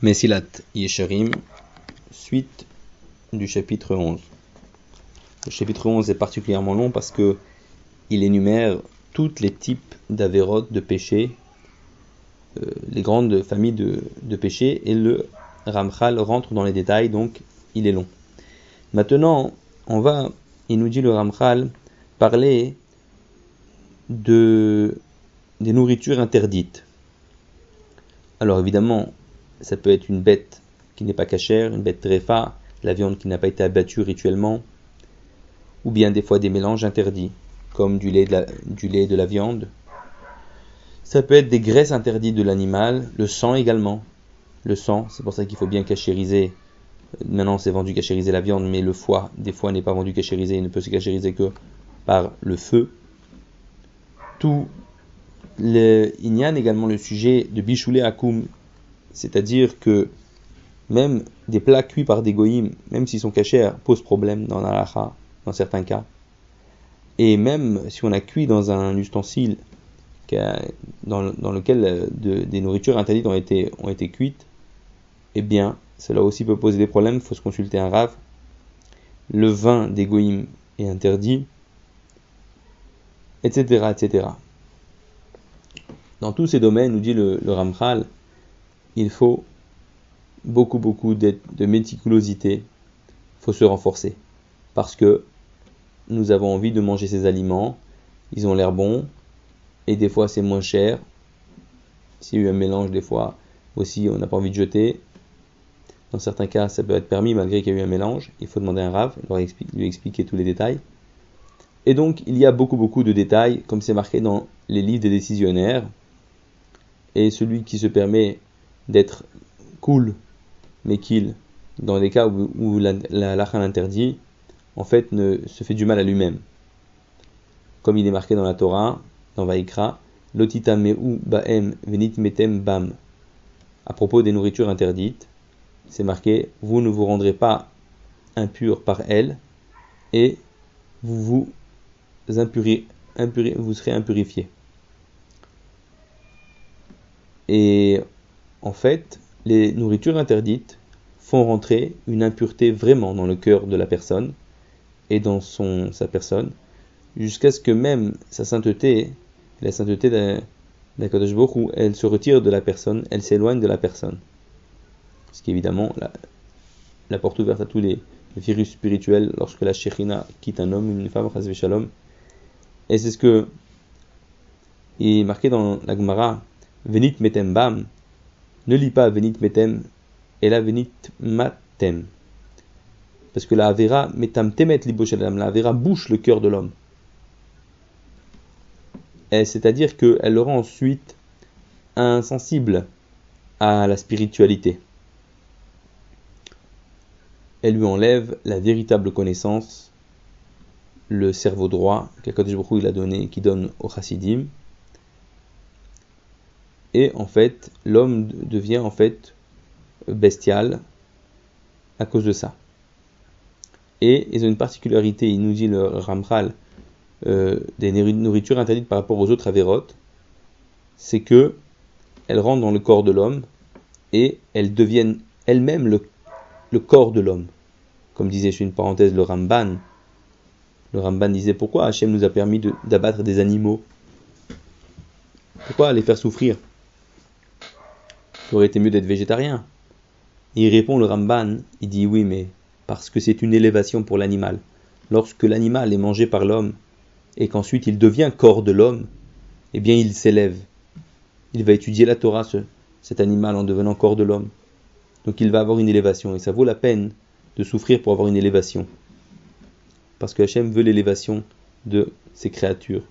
Mesilat Yesharim, suite du chapitre 11. Le chapitre 11 est particulièrement long parce que il énumère tous les types d'avérotes, de péchés, euh, les grandes familles de, de, péchés, et le Ramchal rentre dans les détails, donc il est long. Maintenant, on va, il nous dit le Ramchal, parler de, des nourritures interdites. Alors évidemment, ça peut être une bête qui n'est pas cachère, une bête tréfa, la viande qui n'a pas été abattue rituellement, ou bien des fois des mélanges interdits, comme du lait de la, de la viande. Ça peut être des graisses interdites de l'animal, le sang également. Le sang, c'est pour ça qu'il faut bien cachériser. Maintenant, c'est vendu cachériser la viande, mais le foie, des fois, n'est pas vendu cachériser, il ne peut se cachériser que par le feu. Tout le, a également le sujet de bichoulé akoum, c'est-à-dire que même des plats cuits par des goïms, même s'ils sont cachés, posent problème dans l'alaha, dans certains cas. Et même si on a cuit dans un ustensile dans, lequel euh, des nourritures interdites ont été, cuites, eh bien, cela aussi peut poser des problèmes, il faut se consulter un rave. Le vin des goïms est interdit, etc., etc. Dans tous ces domaines, nous dit le Ramchal, il faut beaucoup, beaucoup de, méticulosité. Il faut se renforcer. Parce que nous avons envie de manger ces aliments. Ils ont l'air bons. Et des fois, c'est moins cher. S'il y a eu un mélange, des fois, aussi, on n'a pas envie de jeter. Dans certains cas, ça peut être permis malgré qu'il y a eu un mélange. Il faut demander un rave, lui expliquer tous les détails. Et donc, il y a beaucoup, beaucoup de détails, comme c'est marqué dans les livres des décisionnaires. Et celui qui se permet d'être cool, mais qu'il, dans les cas où, la, la, l'interdit, en fait, ne se fait du mal à lui-même. Comme il est marqué dans la Torah, dans Vaikra, Lotita me'u ba'em venit metem bam. À propos des nourritures interdites, c'est marqué Vous ne vous rendrez pas impur par elles et vous vous vous serez impurifié. Et en fait, les nourritures interdites font rentrer une impureté vraiment dans le cœur de la personne et dans son, sa personne, jusqu'à ce que même sa sainteté, la sainteté d'Akadosh où elle se retire de la personne, elle s'éloigne de la personne. Ce qui est évidemment la, porte ouverte à tous les, virus spirituels lorsque la Shekhinah quitte un homme, une femme, shalom. Et c'est ce que est marqué dans la Gemara, Venit metem bam, ne lis pas Venit metem, et la Venit matem. Parce que la Avera metam temet la Avera bouche le cœur de l'homme. C'est-à-dire qu'elle le rend ensuite insensible à la spiritualité. Elle lui enlève la véritable connaissance, le cerveau droit qu'Akadosh il a donné, qui donne au chassidim, et en fait l'homme devient en fait bestial à cause de ça. Et ils ont une particularité, il nous dit le Ramchal, euh, des nourritures interdites par rapport aux autres avérotes, c'est que elles rentrent dans le corps de l'homme et elles deviennent elles-mêmes le, corps de l'homme. Comme disait, je une parenthèse, le Ramban. Le Ramban disait pourquoi Hachem nous a permis d'abattre des animaux? Pourquoi les faire souffrir? Il aurait été mieux d'être végétarien. il répond le Ramban, il dit oui, mais parce que c'est une élévation pour l'animal. Lorsque l'animal est mangé par l'homme et qu'ensuite il devient corps de l'homme, eh bien il s'élève. Il va étudier la Torah, cet animal, en devenant corps de l'homme. Donc il va avoir une élévation et ça vaut la peine de souffrir pour avoir une élévation. Parce que Hachem veut l'élévation de ses créatures.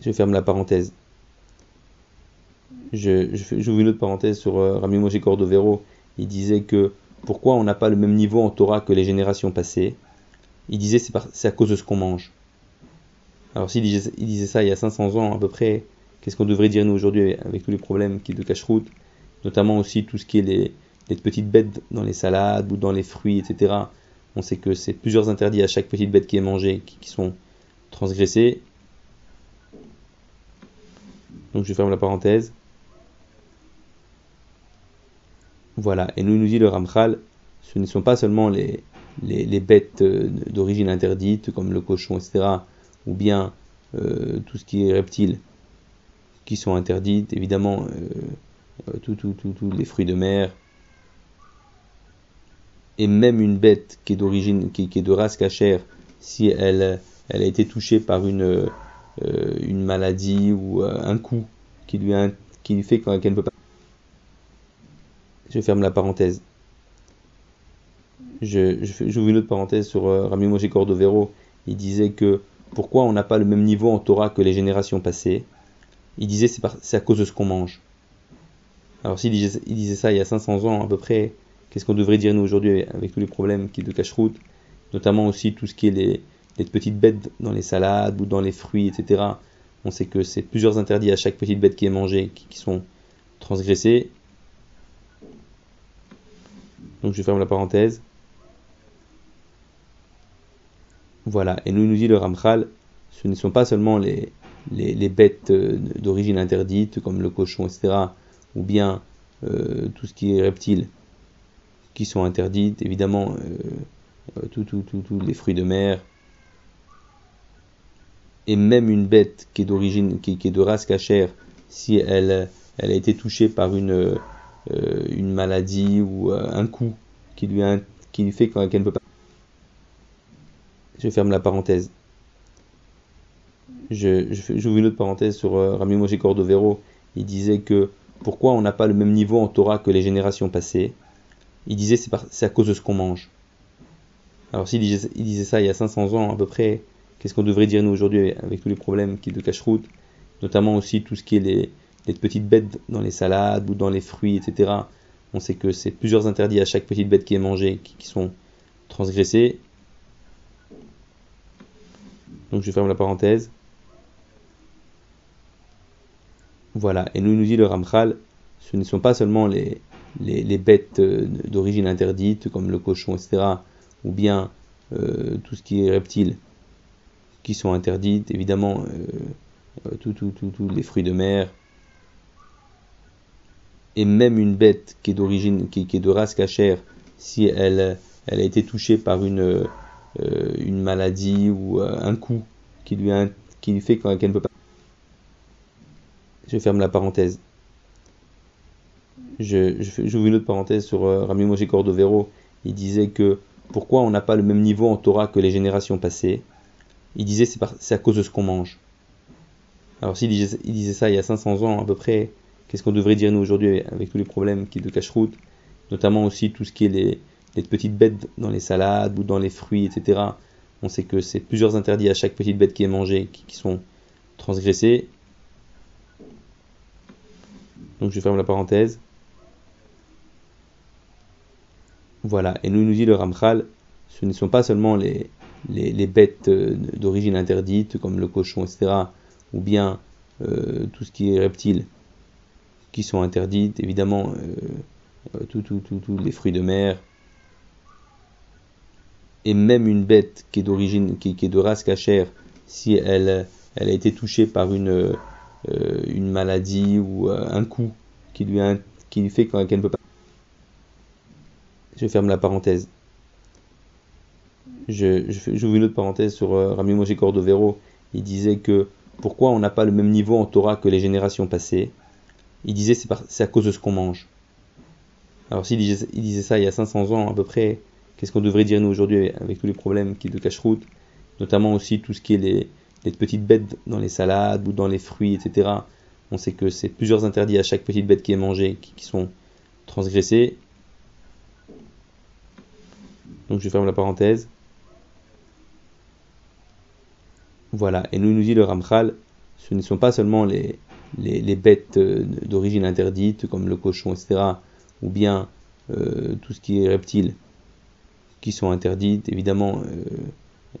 Je ferme la parenthèse j'ouvre une autre parenthèse sur euh, Rami Moshe Cordovero. Il disait que pourquoi on n'a pas le même niveau en Torah que les générations passées? Il disait c'est, c'est à cause de ce qu'on mange. Alors s'il disait, ça il y a 500 ans à peu près, qu'est-ce qu'on devrait dire nous aujourd'hui avec tous les problèmes qui de cache-route, notamment aussi tout ce qui est les, petites bêtes dans les salades ou dans les fruits, etc. On sait que c'est plusieurs interdits à chaque petite bête qui est mangée qui sont transgressés. Donc je ferme la parenthèse. Voilà, et nous nous dit le Ramchal, ce ne sont pas seulement les, bêtes euh, d'origine interdite, comme le cochon, etc., ou bien euh, tout ce qui est reptile, qui sont interdites, évidemment, euh, tous tout, tout, tout, les fruits de mer, et même une bête qui est d'origine, qui, est de race cachère, si elle, a été touchée par une, une maladie ou un coup qui lui, qui lui fait qu'elle ne peut pas. Je ferme la parenthèse. Je, je j'ouvre une autre parenthèse sur euh, Rami Moshe Cordovero. Il disait que pourquoi on n'a pas le même niveau en Torah que les générations passées? Il disait c'est, c'est à cause de ce qu'on mange. Alors s'il disait, il disait ça il y a 500 ans à peu près, qu'est-ce qu'on devrait dire nous aujourd'hui avec tous les problèmes qui de cache-route, notamment aussi tout ce qui est les, petites bêtes dans les salades ou dans les fruits, etc. On sait que c'est plusieurs interdits à chaque petite bête qui est mangée qui sont transgressés. Donc je ferme la parenthèse. Voilà, et nous nous dit le Ramchal, ce ne sont pas seulement les, bêtes euh, d'origine interdite, comme le cochon, etc., ou bien euh, tout ce qui est reptile, qui sont interdites, évidemment, euh, tous tout, tout, tout, les fruits de mer, et même une bête qui est d'origine, qui, qui, est de race cachère, si elle a été touchée par une, euh, une maladie ou un coup qui lui, qui lui fait qu'elle ne peut pas je ferme la parenthèse. Je, je, j'ouvre une autre parenthèse sur euh, Rami Moshe Cordovero. Il disait que pourquoi on n'a pas le même niveau en Torah que les générations passées? Il disait c'est, c'est à cause de ce qu'on mange. Alors s'il disait, il disait ça il y a 500 ans à peu près, qu'est-ce qu'on devrait dire nous aujourd'hui avec tous les problèmes qui de cache-route, notamment aussi tout ce qui est les, les petites bêtes dans les salades ou dans les fruits, etc. On sait que c'est plusieurs interdits à chaque petite bête qui est mangée qui, sont transgressés donc je ferme la parenthèse. Voilà, et nous nous dit le Ramchal, ce ne sont pas seulement les, les, les bêtes euh, d'origine interdite, comme le cochon, etc., ou bien euh, tout ce qui est reptile, qui sont interdites, évidemment, euh, euh tous tout, tout, les fruits de mer, et même une bête qui est d'origine, qui, est de race cachère, si elle, elle a été touchée par une, euh, une maladie ou euh, un coup qui lui, qui lui fait qu'elle ne peut pas. Je ferme la parenthèse. Je, je, j'ouvre une autre parenthèse sur euh, Rami Moshe Cordovero. Il disait que pourquoi on n'a pas le même niveau en Torah que les générations passées? Il disait c'est, à cause de ce qu'on mange. Alors s'il il disait ça il y a 500 ans à peu près, qu'est-ce qu'on devrait dire nous aujourd'hui avec tous les problèmes qui de cache-route, notamment aussi tout ce qui est les, petites bêtes dans les salades ou dans les fruits, etc. On sait que c'est plusieurs interdits à chaque petite bête qui est mangée qui, qui sont transgressés. Donc je ferme la parenthèse. Voilà, et nous nous dit le Ramchal, ce ne sont pas seulement les, les, les bêtes euh, d'origine interdite, comme le cochon, etc., ou bien euh, tout ce qui est reptile, qui sont interdites, évidemment, euh, tous tout, tout, tout, les fruits de mer, et même une bête qui est d'origine, qui, est de race cachère, si elle, elle a été touchée par une, euh, une maladie ou euh, un coup qui lui, a, qui lui fait qu'elle ne peut pas. Je ferme la parenthèse. Je, j'ouvre une autre parenthèse sur euh, Rami Moshe. Il disait que pourquoi on n'a pas le même niveau en Torah que les générations passées? Il disait c'est, à cause de ce qu'on mange. Alors s'il disait, il disait ça il y a 500 ans à peu près, qu'est-ce qu'on devrait dire nous aujourd'hui avec tous les problèmes qui de cache-route, notamment aussi tout ce qui est les, les, petites bêtes dans les salades ou dans les fruits, etc. On sait que c'est plusieurs interdits à chaque petite bête qui est mangée qui, qui sont transgressés. Donc je ferme la parenthèse. Voilà, et nous nous dit le Ramchal, ce ne sont pas seulement les, les, bêtes euh, d'origine interdite, comme le cochon, etc., ou bien euh, tout ce qui est reptile, qui sont interdites, évidemment,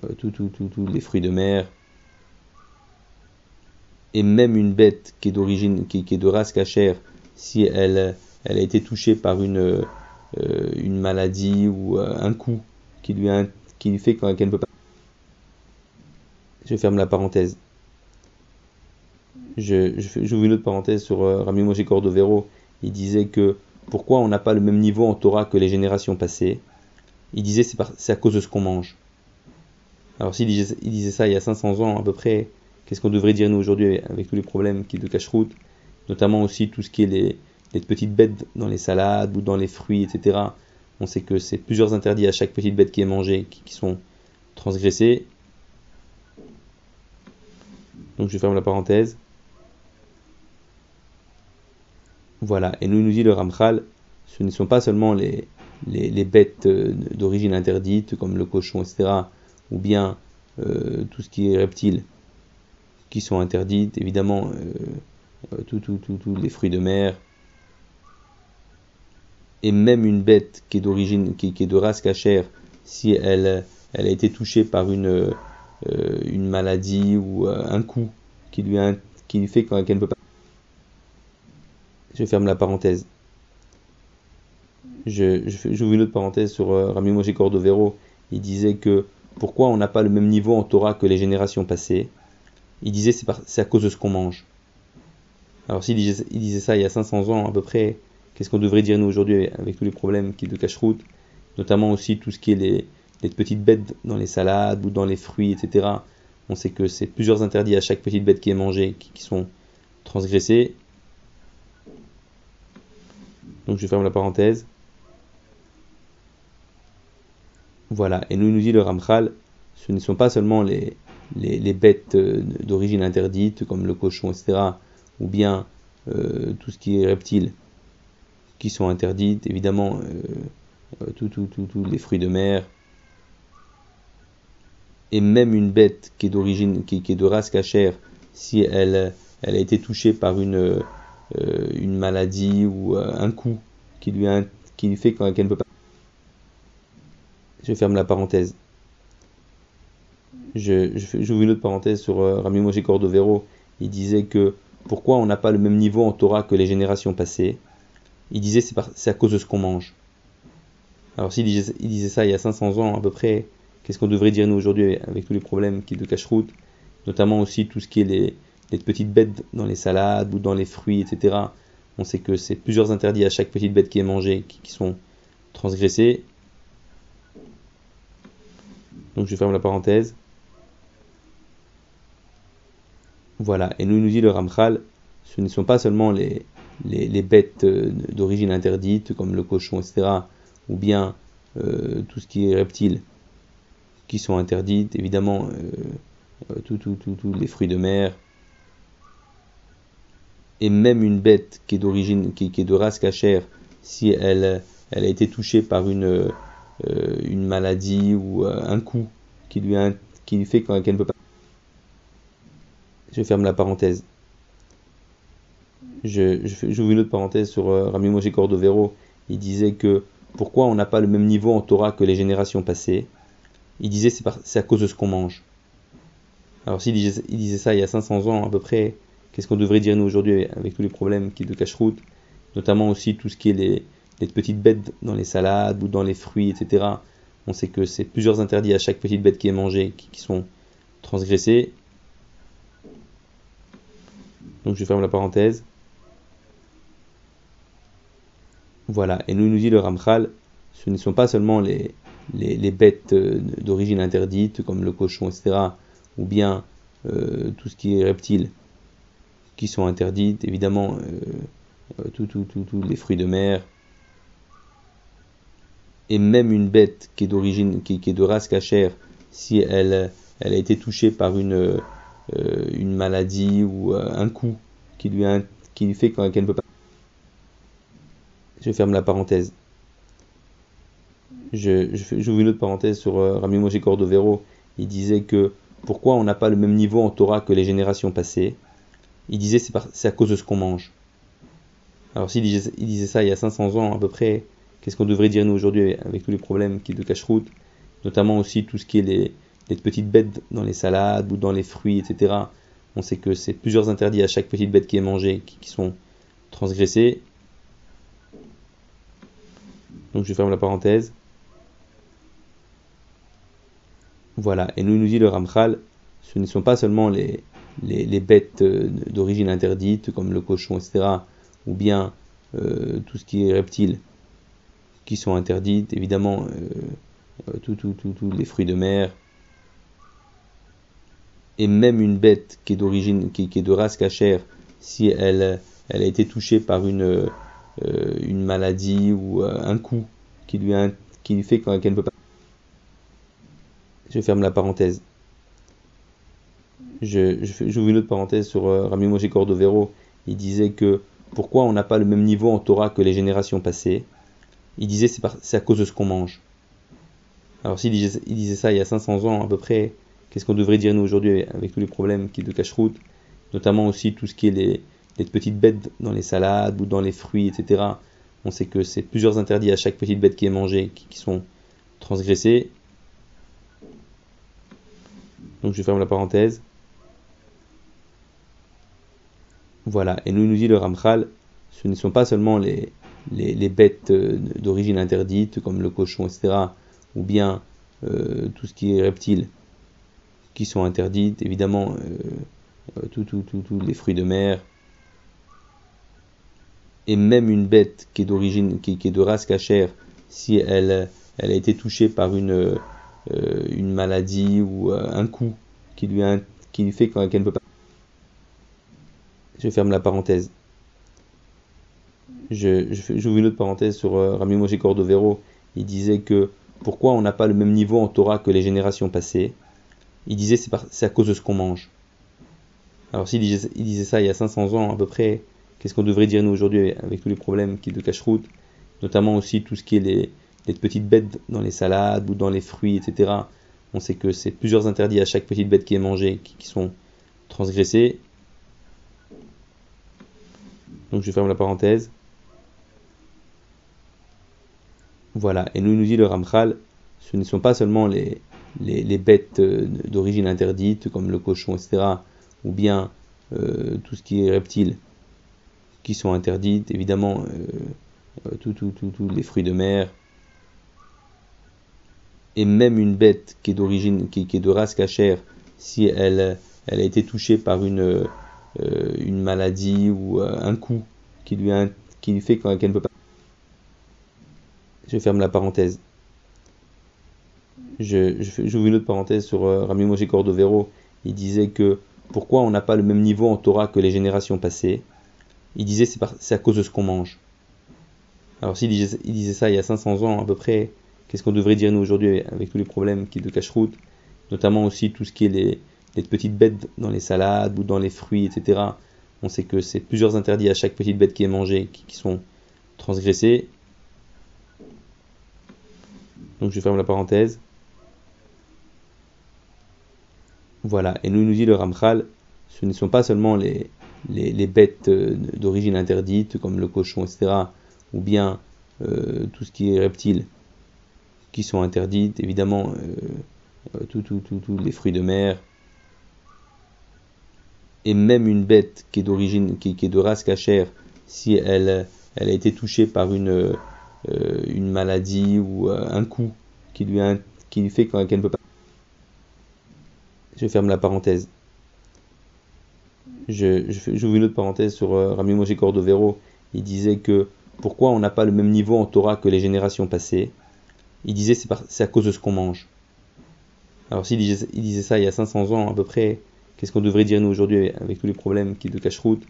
euh, tous tout, tout, tout, les fruits de mer, et même une bête qui est d'origine, qui, est de race cachère, si elle, a été touchée par une, euh, maladie ou euh, un coup qui lui, qui lui fait qu'elle ne peut pas. Je ferme la parenthèse. Je, je, j'ouvre une autre parenthèse sur euh, Rami Cordovero. Il disait que pourquoi on n'a pas le même niveau en Torah que les générations passées, il disait c'est à cause de ce qu'on mange. Alors s'il disait, il disait ça il y a 500 ans à peu près, qu'est-ce qu'on devrait dire nous aujourd'hui avec tous les problèmes qui de cache-route, notamment aussi tout ce qui est les, les petites bêtes dans les salades ou dans les fruits, etc. On sait que c'est plusieurs interdits à chaque petite bête qui est mangée qui, sont transgressés. Donc je ferme la parenthèse. Voilà, et nous nous dit le Ramchal, ce ne sont pas seulement les, bêtes euh, d'origine interdite, comme le cochon, etc., ou bien euh, tout ce qui est reptile, qui sont interdites, évidemment, euh, tous les fruits de mer, et même une bête qui est d'origine, qui, est de race cachère, si elle, a été touchée par une, maladie ou un coup qui lui, qui lui fait qu'elle ne peut pas. Je ferme la parenthèse. Je, j'ouvre une autre parenthèse sur euh, Rami Moshe Cordovero. Il disait que pourquoi on n'a pas le même niveau en Torah que les générations passées? Il disait c'est, c'est à cause de ce qu'on mange. Alors s'il disait, disait ça il y a 500 ans à peu près, Qu'est-ce qu'on devrait dire nous aujourd'hui avec tous les problèmes qui de cache-route, notamment aussi tout ce qui est les, petites bêtes dans les salades ou dans les fruits, etc. On sait que c'est plusieurs interdits à chaque petite bête qui est mangée qui, sont transgressés. Donc je ferme la parenthèse. Voilà, et nous nous dit le Ramchal, ce ne sont pas seulement les, bêtes euh, d'origine interdite, comme le cochon, etc., ou bien euh, tout ce qui est reptile, qui sont interdites, évidemment, euh, euh tous les fruits de mer, et même une bête qui est d'origine, qui, est de race cachère, si elle, a été touchée par une, une maladie ou euh, un coup qui lui, qui lui fait qu'elle ne peut pas. Je ferme la parenthèse. Je, j'ouvre une autre parenthèse sur Rami Moshe Cordovero. Il disait que pourquoi on n'a pas le même niveau en Torah que les générations passées? Il disait c'est, c'est à cause de ce qu'on mange. Alors s'il disait, il disait ça il y a 500 ans à peu près, qu'est-ce qu'on devrait dire nous aujourd'hui avec tous les problèmes qui de cache-route, notamment aussi tout ce qui est les, les, petites bêtes dans les salades ou dans les fruits, etc. On sait que c'est plusieurs interdits à chaque petite bête qui est mangée qui, sont transgressés. Donc je ferme la parenthèse. Voilà, et nous nous dit le Ramchal, ce ne sont pas seulement les, bêtes euh, d'origine interdite, comme le cochon, etc., ou bien euh, tout ce qui est reptile, qui sont interdites, évidemment, euh, tous les fruits de mer, et même une bête qui est d'origine, qui, est de race cachère, si elle, a été touchée par une, une maladie ou un coup qui lui, qui lui fait qu'elle ne peut pas. Je ferme la parenthèse je, j'ouvre une autre parenthèse sur euh, Rami Moshe Cordovero. Il disait que pourquoi on n'a pas le même niveau en Torah que les générations passées? Il disait c'est, c'est à cause de ce qu'on mange. Alors s'il il disait ça il y a 500 ans à peu près, qu'est-ce qu'on devrait dire nous aujourd'hui avec tous les problèmes qui de cache-route, notamment aussi tout ce qui est les, petites bêtes dans les salades ou dans les fruits, etc. On sait que c'est plusieurs interdits à chaque petite bête qui est mangée qui, qui sont transgressés. Donc je ferme la parenthèse. Voilà, et nous nous dit le Ramchal, ce ne sont pas seulement les, les, les bêtes euh, d'origine interdite, comme le cochon, etc., ou bien euh, tout ce qui est reptile, qui sont interdites, évidemment, euh, tous les fruits de mer, et même une bête qui est d'origine, qui, est de race cachère, si elle, a été touchée par une, une maladie ou un coup qui lui, qui lui fait qu'elle ne peut pas je ferme la parenthèse. Je, j'ouvre une autre parenthèse sur euh, Rami Moshe Cordovero. Il disait que pourquoi on n'a pas le même niveau en Torah que les générations passées? Il disait c'est, à cause de ce qu'on mange. Alors s'il disait, il ça il y a 500 ans à peu près, qu'est-ce qu'on devrait dire nous aujourd'hui avec tous les problèmes qui de cache-route, notamment aussi tout ce qui est les, petites bêtes dans les salades ou dans les fruits, etc. On sait que c'est plusieurs interdits à chaque petite bête qui est mangée qui, sont transgressés. Donc je ferme la parenthèse. Voilà, et nous nous dit le Ramchal, ce ne sont pas seulement les, les, bêtes euh, d'origine interdite, comme le cochon, etc., ou bien tout ce qui est reptiles qui sont interdits, évidemment tous les fruits de mer, et même une bête qui est d'origine, qui, est de race cachère, si elle, elle a été touchée par une, une maladie ou un coup qui lui, qui lui fait qu'elle ne peut pas. Je ferme la parenthèse. J'ouvre une autre parenthèse sur euh, Rami Moshe Cordovero. Il disait que pourquoi on n'a pas le même niveau en Torah que les générations passées? Il disait c'est, c'est à cause de ce qu'on mange. Alors s'il disait, ça il y a 500 ans à peu près, qu'est-ce qu'on devrait dire nous aujourd'hui avec tous les problèmes qui de cache-route Notamment aussi tout ce qui est les petites bêtes dans les salades ou dans les fruits, etc. On sait que c'est plusieurs interdits à chaque petite bête qui est mangée qui, sont transgressés. Donc je ferme la parenthèse. Voilà, et nous nous dit le Ramchal, ce ne sont pas seulement les, les, bêtes euh, d'origine interdite, comme le cochon, etc., ou bien euh, tout ce qui est reptile, qui sont interdites, évidemment, euh, tous les fruits de mer, et même une bête qui est d'origine, qui, est de race cachère, si elle, a été touchée par une, une maladie ou un coup qui lui, qui lui fait qu'elle ne peut pas. Je ferme la parenthèse. Je, j'ouvre une autre parenthèse sur euh, Rami Moshe Cordovero. Il disait que pourquoi on n'a pas le même niveau en Torah que les générations passées? Il disait c'est, c'est à cause de ce qu'on mange. Alors s'il disait, il disait ça il y a 500 ans à peu près, Qu'est-ce qu'on devrait dire nous aujourd'hui avec tous les problèmes qui de cache-route, notamment aussi tout ce qui est les, petites bêtes dans les salades ou dans les fruits, etc. On sait que c'est plusieurs interdits à chaque petite bête qui est mangée qui, sont transgressés. Donc je ferme la parenthèse. Voilà, et nous nous dit le Ramchal, ce ne sont pas seulement les, bêtes euh, d'origine interdite, comme le cochon, etc., ou bien euh, tout ce qui est reptile, qui sont interdites, évidemment euh, euh tous les fruits de mer, et même une bête qui est d'origine, qui, est de race cachère, si elle, a été touchée par une, une maladie ou euh, un coup qui lui, qui lui fait qu'elle ne peut pas. Je ferme la parenthèse. Je, j'ouvre une autre parenthèse sur Rami Moshe Cordovero. Il disait que pourquoi on n'a pas le même niveau en Torah que les générations passées? Il disait c'est à cause de ce qu'on mange. Alors s'il disait, il disait ça il y a 500 ans à peu près, qu'est-ce qu'on devrait dire nous aujourd'hui avec tous les problèmes qui de cache-route, notamment aussi tout ce qui est les, les, petites bêtes dans les salades ou dans les fruits, etc. On sait que c'est plusieurs interdits à chaque petite bête qui est mangée qui, sont transgressés. Donc je ferme la parenthèse. Voilà, et nous nous dit le Ramchal, ce ne sont pas seulement les, les, bêtes euh, d'origine interdite, comme le cochon, etc., ou bien euh, tout ce qui est reptile, qui sont interdites, évidemment, euh, tous les fruits de mer, et même une bête qui est d'origine, qui, est de race cachère, si elle, elle a été touchée par une, une maladie ou un coup qui lui, a, qui lui fait qu'elle ne peut pas. Je ferme la parenthèse je, j'ouvre une autre parenthèse sur euh, Rami Moshe Cordovero. Il disait que pourquoi on n'a pas le même niveau en Torah que les générations passées? Il disait c'est, c'est à cause de ce qu'on mange. Alors s'il il disait ça il y a 500 ans à peu près, qu'est-ce qu'on devrait dire nous aujourd'hui avec tous les problèmes qui de cache-route,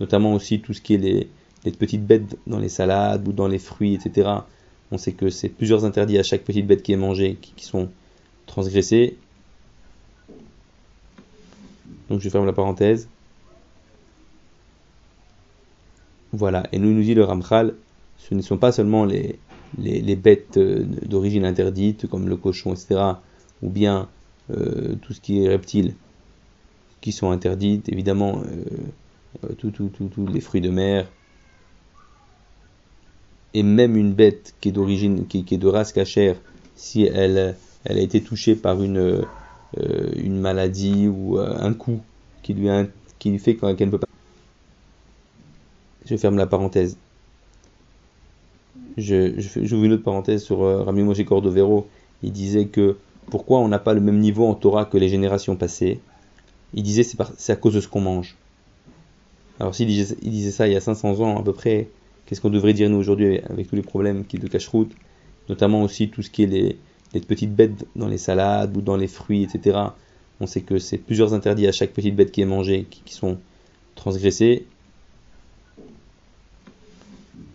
notamment aussi tout ce qui est les, petites bêtes dans les salades ou dans les fruits, etc. On sait que c'est plusieurs interdits à chaque petite bête qui est mangée qui, sont transgressés. Donc je ferme la parenthèse. Voilà, et nous nous dit le Ramchal, ce ne sont pas seulement les, les, les bêtes euh, d'origine interdite, comme le cochon, etc., ou bien euh, tout ce qui est reptile, qui sont interdites, évidemment, euh, euh tous les fruits de mer, et même une bête qui est d'origine, qui, est de race cachère, si elle, elle a été touchée par une, euh, une maladie ou un coup qui lui, qui lui fait qu'elle ne peut pas je ferme la parenthèse. Je, j'ouvre une autre parenthèse sur euh, Rami Moshe Cordovero. Il disait que pourquoi on n'a pas le même niveau en Torah que les générations passées? Il disait c'est, à cause de ce qu'on mange. Alors s'il disait, ça il y a 500 ans à peu près, qu'est-ce qu'on devrait dire nous aujourd'hui avec tous les problèmes qui de cache-route, notamment aussi tout ce qui est les, les, petites bêtes dans les salades ou dans les fruits, etc. On sait que c'est plusieurs interdits à chaque petite bête qui est mangée qui, qui sont transgressés.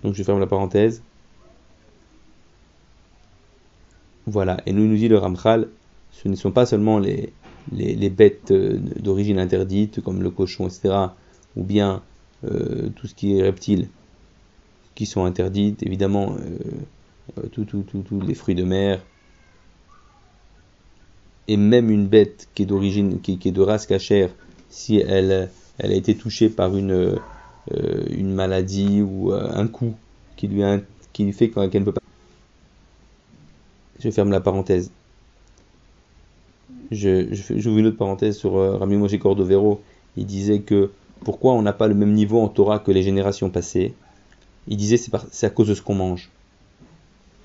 Donc je ferme la parenthèse. Voilà, et nous nous dit le Ramchal, ce ne sont pas seulement les, les, bêtes euh, d'origine interdite, comme le cochon, etc., ou bien euh, tout ce qui est reptile, qui sont interdites, évidemment, euh, euh tous tout, tout, les fruits de mer, et même une bête qui est d'origine, qui, est de race cachère, si elle, a été touchée par une, maladie ou un coup qui qui lui fait qu'elle ne peut pas je ferme la parenthèse. Je, je j'ouvre une autre parenthèse sur euh, Rami Moshe Cordovero. Il disait que pourquoi on n'a pas le même niveau en Torah que les générations passées? Il disait c'est, c'est à cause de ce qu'on mange.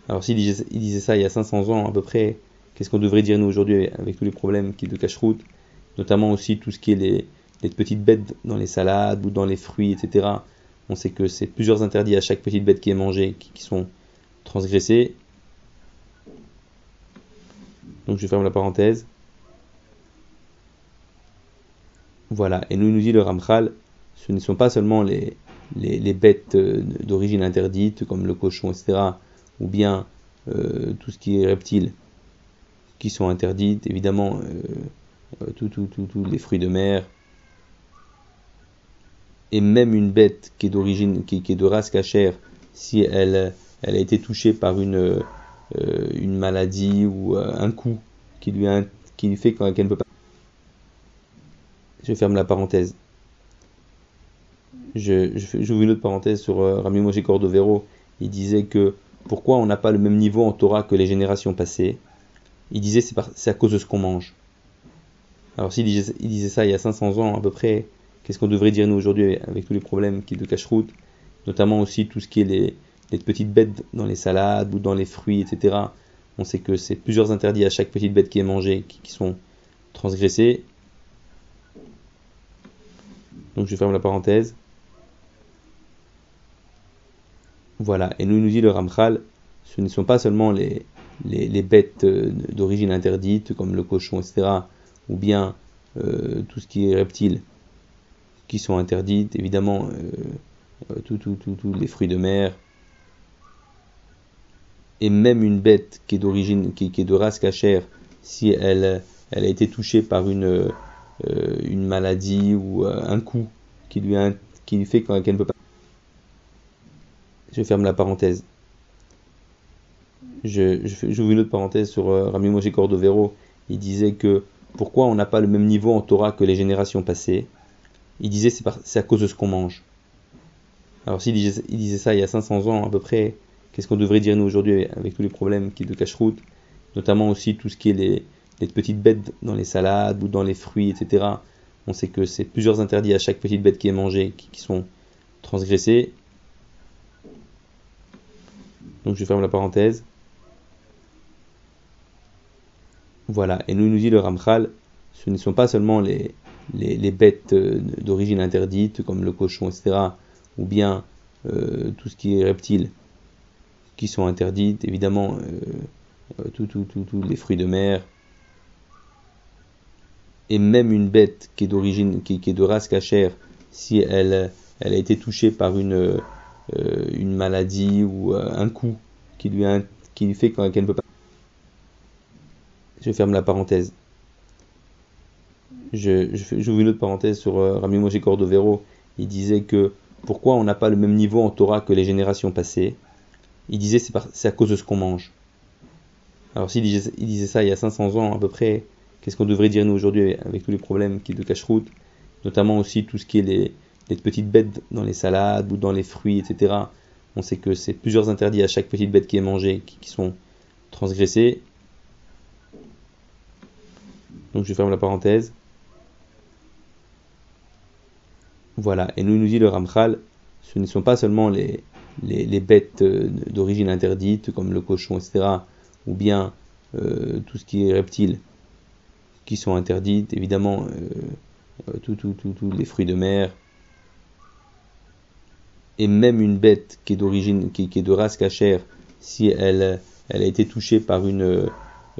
Alors s'il disait, ça il y a 500 ans à peu près, qu'est-ce qu'on devrait dire nous aujourd'hui avec tous les problèmes qui de cache-route, notamment aussi tout ce qui est les, petites bêtes dans les salades ou dans les fruits, etc. On sait que c'est plusieurs interdits à chaque petite bête qui est mangée qui sont transgressés donc je ferme la parenthèse. Voilà, et nous nous dit le Ramchal, ce ne sont pas seulement les, bêtes euh, d'origine interdite, comme le cochon, etc., ou bien euh, tout ce qui est reptile, qui sont interdites, évidemment, euh, tous tout, tout, tout, les fruits de mer, et même une bête qui est d'origine, qui, est de race cachère, si elle, elle a été touchée par une euh, une maladie ou euh, un coup qui lui, a, qui lui fait qu'elle ne peut pas. Je ferme la parenthèse. Je, je, une autre parenthèse sur euh, Rami Moshe Cordovero. Il disait que pourquoi on n'a pas le même niveau en Torah que les générations passées? Il disait c'est, c'est à cause de ce qu'on mange. Alors s'il disait, disait ça il y a 500 ans à peu près, qu'est-ce qu'on devrait dire nous aujourd'hui avec tous les problèmes qui de cache-route, notamment aussi tout ce qui est les, petites bêtes dans les salades ou dans les fruits, etc. On sait que c'est plusieurs interdits à chaque petite bête qui est mangée qui sont transgressés. Donc je ferme la parenthèse. Voilà, et nous nous dit le Ramchal, ce ne sont pas seulement les, bêtes euh, d'origine interdite, comme le cochon, etc., ou bien euh, tout ce qui est reptile, qui sont interdites, évidemment, euh, tous tout, tout, les fruits de mer, et même une bête qui est d'origine, qui, qui, est de race cachère, si elle a été touchée par une, euh, une maladie ou euh, un coup qui lui, qui lui fait qu'elle ne peut pas. Je ferme la parenthèse. Je, je, j'ouvre une autre parenthèse sur euh, Rami Moshe Cordovero. Il disait que pourquoi on n'a pas le même niveau en Torah que les générations passées? Il disait c'est, c'est à cause de ce qu'on mange. Alors s'il disait, il disait ça il y a 500 ans à peu près, qu'est-ce qu'on devrait dire nous aujourd'hui avec tous les problèmes qui de cache-route, notamment aussi tout ce qui est les, les, petites bêtes dans les salades ou dans les fruits, etc. On sait que c'est plusieurs interdits à chaque petite bête qui est mangée qui, sont transgressés. Donc je ferme la parenthèse. Voilà, et nous nous dit le Ramchal, ce ne sont pas seulement les, bêtes euh, d'origine interdite, comme le cochon, etc., ou bien euh, tout ce qui est reptile, qui sont interdites, évidemment, euh, tous tout, tout, les fruits de mer, et même une bête qui est d'origine, qui, est de race cachère, si elle, a été touchée par une, euh, maladie ou euh, un coup qui lui, fait qu'elle ne peut pas. Je ferme la parenthèse. Je, je, j'ouvre une autre parenthèse sur euh, Rami Moshe Cordovero. Il disait que pourquoi on n'a pas le même niveau en Torah que les générations passées? Il disait c'est, c'est à cause de ce qu'on mange. Alors s'il il disait ça il y a 500 ans à peu près, qu'est-ce qu'on devrait dire nous aujourd'hui avec tous les problèmes qui de cache-route, notamment aussi tout ce qui est les, petites bêtes dans les salades ou dans les fruits, etc. On sait que c'est plusieurs interdits à chaque petite bête qui est mangée qui, sont transgressés. Donc je ferme la parenthèse. Voilà, et nous nous dit le Ramchal, ce ne sont pas seulement les, les, les bêtes euh, d'origine interdite, comme le cochon, etc., ou bien euh, tout ce qui est reptile, qui sont interdites, évidemment, euh, tous tout, tout, les fruits de mer, et même une bête qui est d'origine, qui, est de race cachère, si elle, elle a été touchée par une,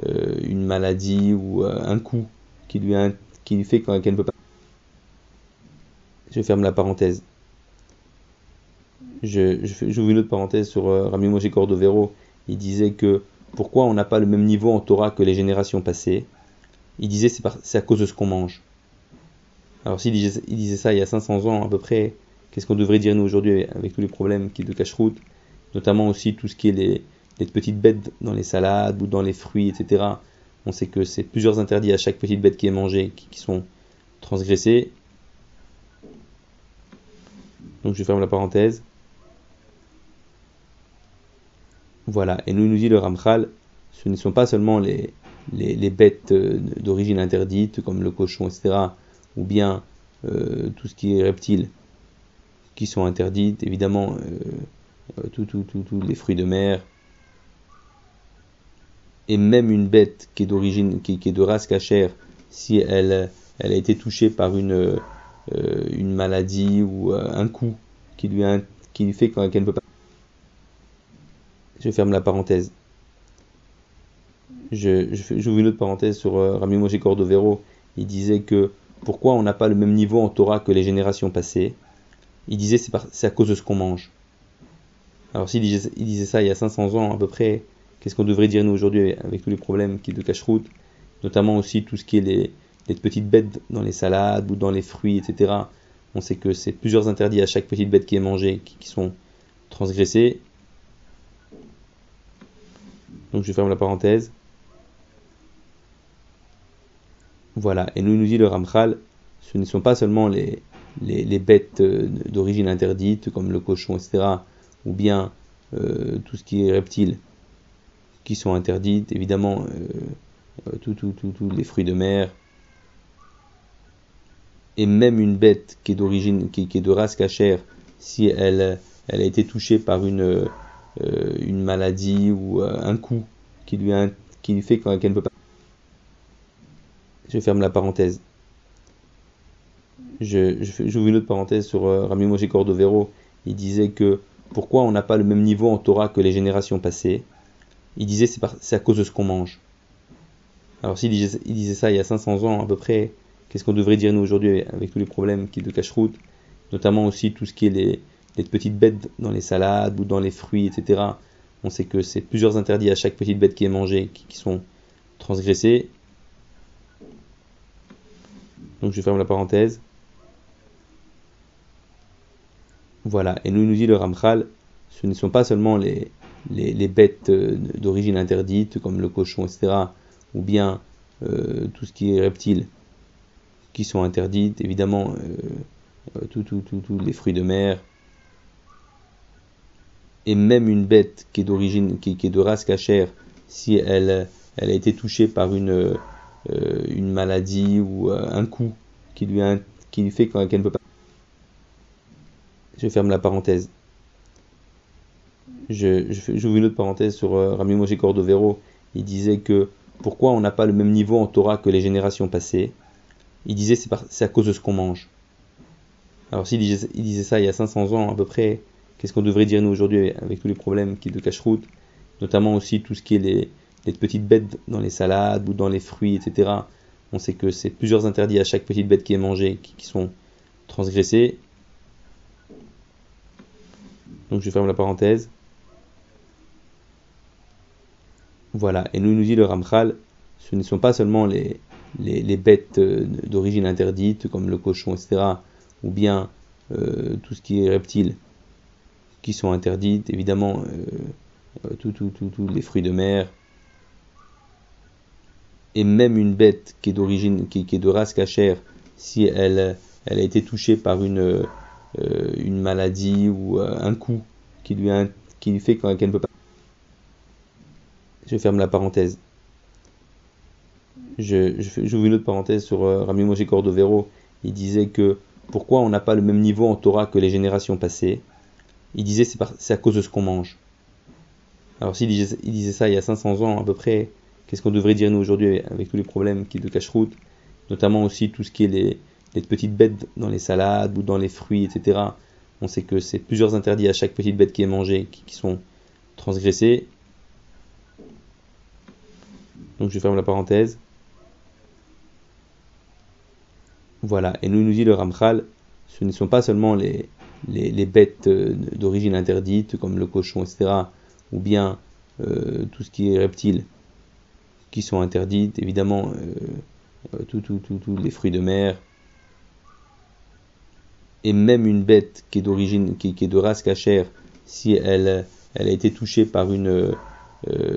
euh, une maladie ou euh, un coup qui lui, a, qui lui fait qu'elle ne peut pas. Je ferme la parenthèse. Je j'ouvre une autre parenthèse sur euh, Rami Moshe Cordovero. Il disait que pourquoi on n'a pas le même niveau en Torah que les générations passées? Il disait c'est, à cause de ce qu'on mange. Alors s'il disait, il disait ça il y a 500 ans à peu près, qu'est-ce qu'on devrait dire nous aujourd'hui avec tous les problèmes qui de cache-route, notamment aussi tout ce qui est les, petites bêtes dans les salades ou dans les fruits, etc. On sait que c'est plusieurs interdits à chaque petite bête qui est mangée qui, qui sont transgressés. Donc je ferme la parenthèse. Voilà, et nous nous dit le Ramchal, ce ne sont pas seulement les, les, bêtes d'origine interdite, comme le cochon, etc., ou bien euh, tout ce qui est reptile, qui sont interdites, évidemment, euh, tous tout, tout, tout, les fruits de mer, et même une bête qui est d'origine, qui, est de race cachère, si elle, elle a été touchée par une, euh, une maladie ou un coup qui lui, qui lui fait qu'elle ne peut pas je ferme la parenthèse. Je, je, j'ouvre une autre parenthèse sur euh, Rami Moshe Cordovero. Il disait que pourquoi on n'a pas le même niveau en Torah que les générations passées? Il disait c'est, c'est à cause de ce qu'on mange. Alors s'il disait, ça il y a 500 ans à peu près, qu'est-ce qu'on devrait dire nous aujourd'hui avec tous les problèmes qui de cache-route, notamment aussi tout ce qui est les, petites bêtes dans les salades ou dans les fruits, etc. On sait que c'est plusieurs interdits à chaque petite bête qui est mangée qui sont transgressés donc je ferme la parenthèse. Voilà, et nous nous dit le Ramchal, ce ne sont pas seulement les, bêtes euh, d'origine interdite, comme le cochon, etc., ou bien euh, tout ce qui est reptile, qui sont interdites, évidemment, euh, euh tous tout, tout, les fruits de mer, et même une bête qui est d'origine, qui, est de race cachère, si elle, a été touchée par une, maladie ou un coup qui lui, qui lui fait qu'elle ne peut pas. Je ferme la parenthèse. Je, je, j'ouvre une autre parenthèse sur euh, Rami Moshe Cordovero. Il disait que pourquoi on n'a pas le même niveau en Torah que les générations passées? Il disait c'est, c'est à cause de ce qu'on mange. Alors s'il disait, il disait ça il y a 500 ans à peu près, qu'est-ce qu'on devrait dire nous aujourd'hui avec tous les problèmes qui de cache-route, notamment aussi tout ce qui est les, les petites bêtes dans les salades ou dans les fruits, etc. On sait que c'est plusieurs interdits à chaque petite bête qui est mangée qui, qui sont transgressés. Donc je ferme la parenthèse. Voilà, et nous nous dit le Ramchal, ce ne sont pas seulement les, bêtes d'origine interdite, comme le cochon, etc., ou bien euh, tout ce qui est reptile, qui sont interdites, évidemment, euh, tous tout, les fruits de mer, et même une bête qui est d'origine, qui, qui, est de race cachère, si elle, a été touchée par une, euh, une maladie ou euh, un coup qui lui, a, qui lui fait qu'elle ne peut pas. Je ferme la parenthèse. Je, je, j'ouvre une autre parenthèse sur euh, Rami Moshe Cordovero. Il disait que pourquoi on n'a pas le même niveau en Torah que les générations passées? Il disait c'est à cause de ce qu'on mange. Alors s'il disait, il disait ça il y a 500 ans à peu près, qu'est-ce qu'on devrait dire nous aujourd'hui avec tous les problèmes qui de cache-route, notamment aussi tout ce qui est les, les, petites bêtes dans les salades ou dans les fruits, etc. On sait que c'est plusieurs interdits à chaque petite bête qui est mangée qui, qui sont transgressés. Donc je ferme la parenthèse. Voilà, et nous nous dit le Ramchal, ce ne sont pas seulement les, bêtes d'origine interdite, comme le cochon, etc., ou bien euh, tout ce qui est reptile, qui sont interdites, évidemment, euh, tous tout, tout, les fruits de mer, et même une bête qui est d'origine, qui, est de race cachère, si elle, elle a été touchée par une, euh, une maladie ou euh, un coup qui lui, fait qu'elle ne peut pas. Je ferme la parenthèse. Je, je, j'ouvre une autre parenthèse sur euh, Rami Moshe Cordovero. Il disait que pourquoi on n'a pas le même niveau en Torah que les générations passées? Il disait c'est, c'est à cause de ce qu'on mange. Alors s'il il disait ça il y a 500 ans à peu près, qu'est-ce qu'on devrait dire nous aujourd'hui avec tous les problèmes qui de cache-route, notamment aussi tout ce qui est les, les petites bêtes dans les salades ou dans les fruits, etc. on sait que c'est plusieurs interdits à chaque petite bête qui est mangée qui, sont transgressés. Donc je ferme la parenthèse. Voilà, et nous nous dit le Ramchal, ce ne sont pas seulement les, les, bêtes euh, d'origine interdite, comme le cochon, etc., ou bien euh, tout ce qui est reptile, sont interdites, évidemment, euh, tous les fruits de mer, et même une bête qui est d'origine, qui, est de race cachère, si elle, elle a été touchée par une,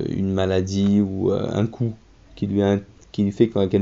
une maladie ou un coup qui lui, qui fait qu'elle ne peut